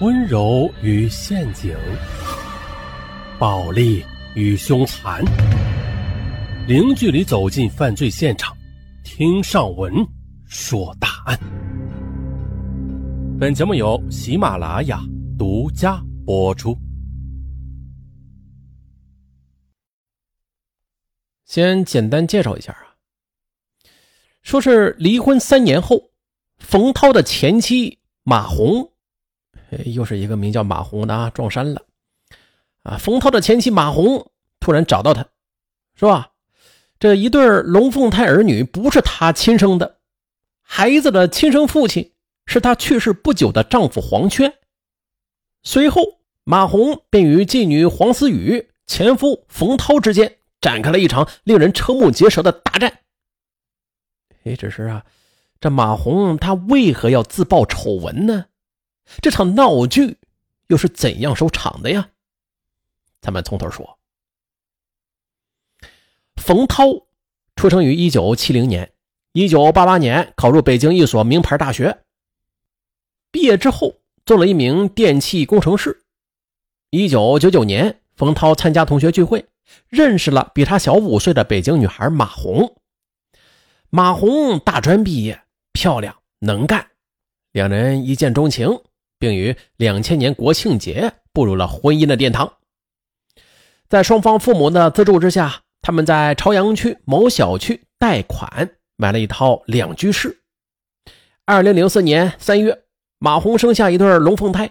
温柔与陷阱，暴力与凶残，零距离走进犯罪现场，听上文说大案。本节目由喜马拉雅独家播出。先简单介绍一下啊，说是离婚三年后，冯涛的前妻马红。又是一个名叫马红的啊，撞衫了啊！冯涛的前妻马红突然找到他，说：“啊，这一对龙凤胎儿女不是他亲生的，孩子的亲生父亲是他去世不久的丈夫黄轩。”随后，马红便与妓女黄思雨、前夫冯涛之间展开了一场令人瞠目结舌的大战。哎，只是啊，这马红她为何要自曝丑闻呢？这场闹剧又是怎样收场的呀？咱们从头说。冯涛出生于一九七零年，一九八八年考入北京一所名牌大学。毕业之后做了一名电气工程师。一九九九年，冯涛参加同学聚会，认识了比他小五岁的北京女孩马红。马红大专毕业，漂亮能干，两人一见钟情。并于两千年国庆节步入了婚姻的殿堂。在双方父母的资助之下，他们在朝阳区某小区贷款买了一套两居室。二零零四年三月，马红生下一对龙凤胎。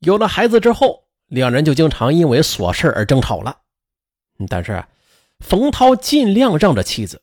有了孩子之后，两人就经常因为琐事而争吵了。但是，冯涛尽量让着妻子。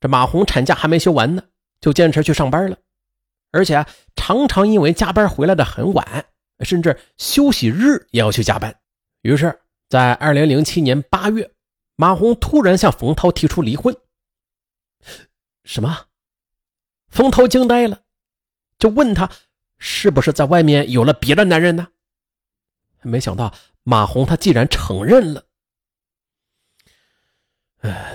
这马红产假还没休完呢，就坚持去上班了。而且常常因为加班回来的很晚，甚至休息日也要去加班。于是，在二零零七年八月，马红突然向冯涛提出离婚。什么？冯涛惊呆了，就问他是不是在外面有了别的男人呢？没想到马红他竟然承认了。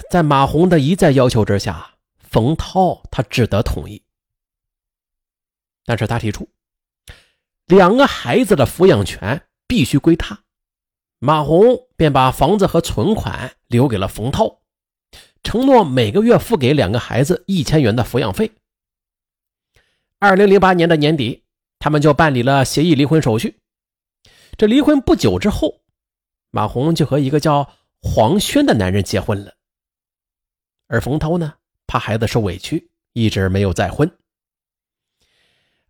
在马红的一再要求之下，冯涛他只得同意。但是他提出，两个孩子的抚养权必须归他，马红便把房子和存款留给了冯涛，承诺每个月付给两个孩子一千元的抚养费。二零零八年的年底，他们就办理了协议离婚手续。这离婚不久之后，马红就和一个叫黄轩的男人结婚了，而冯涛呢，怕孩子受委屈，一直没有再婚。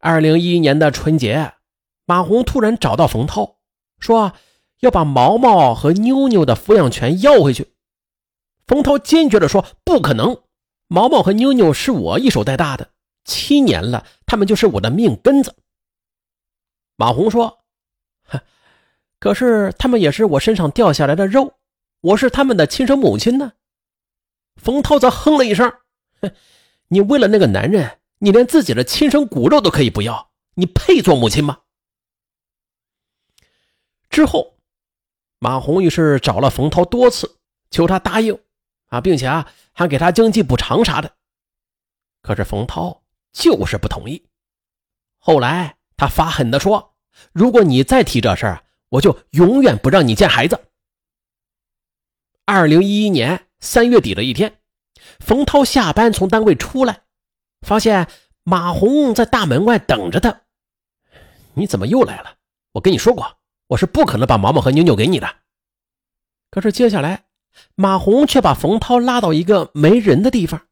二零一一年的春节，马红突然找到冯涛，说要把毛毛和妞妞的抚养权要回去。冯涛坚决地说：“不可能，毛毛和妞妞是我一手带大的，七年了，他们就是我的命根子。”马红说：“可是他们也是我身上掉下来的肉，我是他们的亲生母亲呢。”冯涛则哼了一声：“哼，你为了那个男人。”你连自己的亲生骨肉都可以不要，你配做母亲吗？之后，马红玉是找了冯涛多次，求他答应啊，并且啊还给他经济补偿啥的。可是冯涛就是不同意。后来他发狠的说：“如果你再提这事儿，我就永远不让你见孩子。”二零一一年三月底的一天，冯涛下班从单位出来。发现马红在大门外等着他，你怎么又来了？我跟你说过，我是不可能把毛毛和妞妞给你的。可是接下来，马红却把冯涛拉到一个没人的地方。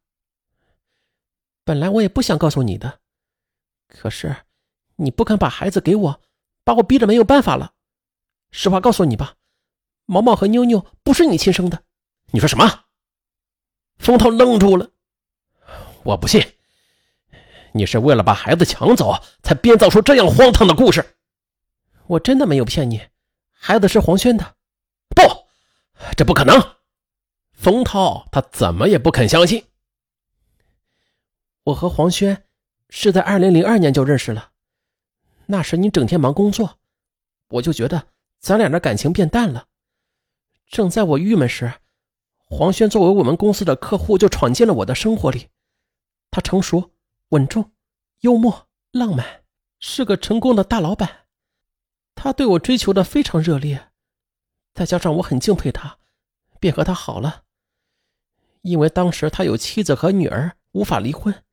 本来我也不想告诉你的，可是你不肯把孩子给我，把我逼得没有办法了。实话告诉你吧，毛毛和妞妞不是你亲生的。你说什么？冯涛愣住了，我不信。你是为了把孩子抢走，才编造出这样荒唐的故事。我真的没有骗你，孩子是黄轩的。不，这不可能。冯涛他怎么也不肯相信。我和黄轩是在二零零二年就认识了，那时你整天忙工作，我就觉得咱俩的感情变淡了。正在我郁闷时，黄轩作为我们公司的客户就闯进了我的生活里，他成熟。稳重、幽默、浪漫，是个成功的大老板，他对我追求的非常热烈，再加上我很敬佩他，便和他好了。因为当时他有妻子和女儿，无法离婚，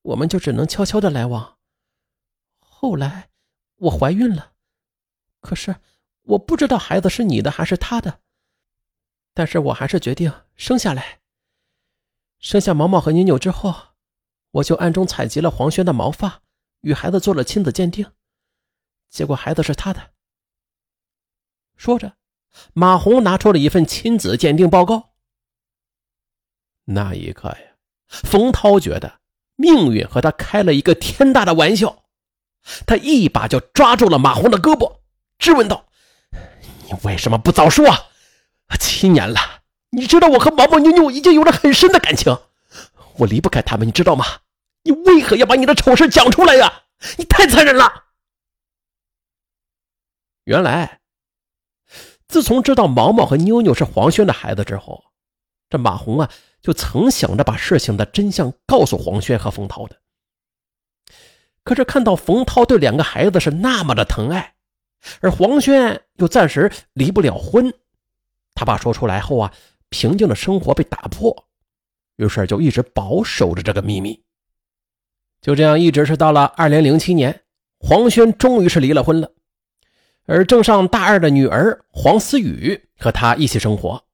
我们就只能悄悄的来往。后来我怀孕了，可是我不知道孩子是你的还是他的，但是我还是决定生下来。生下毛毛和妞妞之后，我就暗中采集了黄轩的毛发，与孩子做了亲子鉴定，结果孩子是他的。说着，马红拿出了一份亲子鉴定报告。那一刻呀，冯涛觉得命运和他开了一个天大的玩笑，他一把就抓住了马红的胳膊，质问道：“你为什么不早说？七年了。”你知道我和毛毛妞妞已经有了很深的感情，我离不开他们，你知道吗？你为何要把你的丑事讲出来呀？你太残忍了！原来，自从知道毛毛和妞妞是黄轩的孩子之后，这马红啊就曾想着把事情的真相告诉黄轩和冯涛的。可是看到冯涛对两个孩子是那么的疼爱，而黄轩又暂时离不了婚，他爸说出来后啊。平静的生活被打破，于是就一直保守着这个秘密。就这样，一直是到了二零零七年，黄轩终于是离了婚了，而正上大二的女儿黄思雨和他一起生活。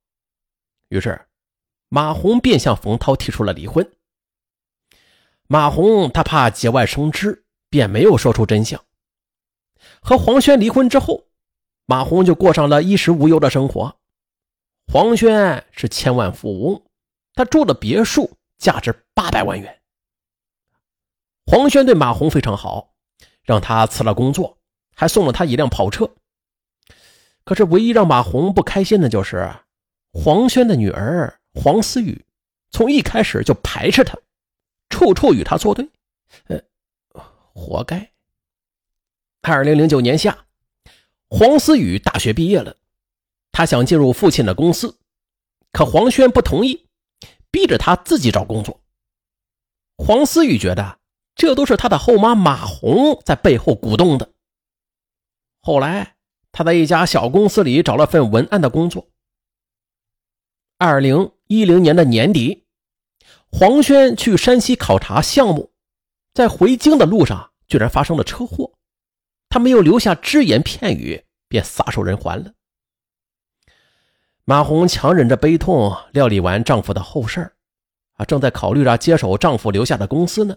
于是，马红便向冯涛提出了离婚。马红他怕节外生枝，便没有说出真相。和黄轩离婚之后，马红就过上了衣食无忧的生活。黄轩是千万富翁，他住的别墅价值八百万元。黄轩对马红非常好，让他辞了工作，还送了他一辆跑车。可是，唯一让马红不开心的就是黄轩的女儿黄思雨，从一开始就排斥他，处处与他作对。呃，活该。二零零九年夏，黄思雨大学毕业了。他想进入父亲的公司，可黄轩不同意，逼着他自己找工作。黄思雨觉得这都是他的后妈马红在背后鼓动的。后来，他在一家小公司里找了份文案的工作。二零一零年的年底，黄轩去山西考察项目，在回京的路上居然发生了车祸，他没有留下只言片语，便撒手人寰了。马红强忍着悲痛，料理完丈夫的后事啊，正在考虑着接手丈夫留下的公司呢。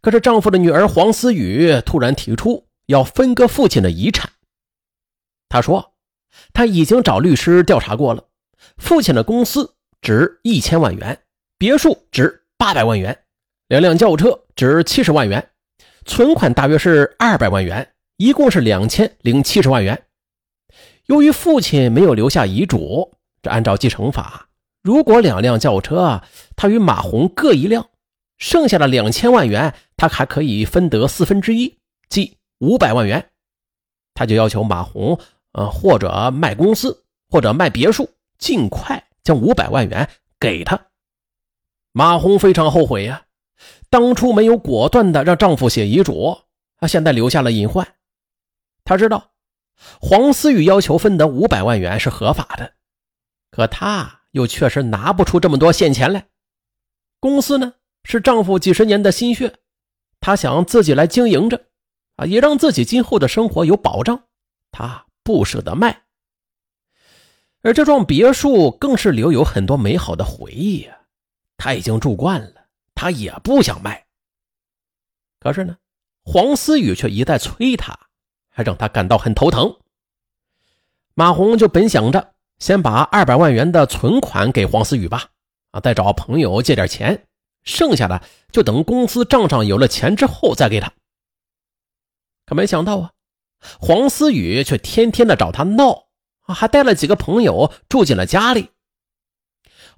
可是丈夫的女儿黄思雨突然提出要分割父亲的遗产。她说，她已经找律师调查过了，父亲的公司值一千万元，别墅值八百万元，两辆轿车值七十万元，存款大约是二百万元，一共是两千零七十万元。由于父亲没有留下遗嘱，这按照继承法，如果两辆轿车他与马红各一辆，剩下的两千万元他还可以分得四分之一，即五百万元。他就要求马红，呃，或者卖公司，或者卖别墅，尽快将五百万元给他。马红非常后悔呀，当初没有果断的让丈夫写遗嘱，啊，现在留下了隐患。他知道。黄思雨要求分得五百万元是合法的，可她又确实拿不出这么多现钱来。公司呢是丈夫几十年的心血，她想自己来经营着，啊，也让自己今后的生活有保障。她不舍得卖，而这幢别墅更是留有很多美好的回忆呀。她已经住惯了，她也不想卖。可是呢，黄思雨却一再催她。还让她感到很头疼。马红就本想着先把二百万元的存款给黄思雨吧，啊，再找朋友借点钱，剩下的就等公司账上有了钱之后再给他。可没想到啊，黄思雨却天天的找他闹，还带了几个朋友住进了家里。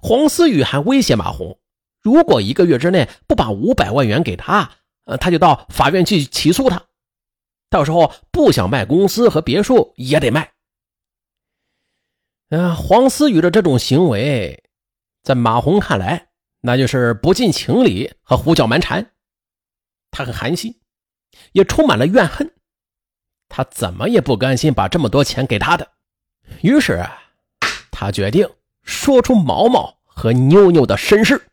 黄思雨还威胁马红，如果一个月之内不把五百万元给他，呃，他就到法院去起诉他。到时候不想卖公司和别墅也得卖。啊，黄思雨的这种行为，在马红看来，那就是不近情理和胡搅蛮缠。他很寒心，也充满了怨恨。他怎么也不甘心把这么多钱给他的，于是他决定说出毛毛和妞妞的身世。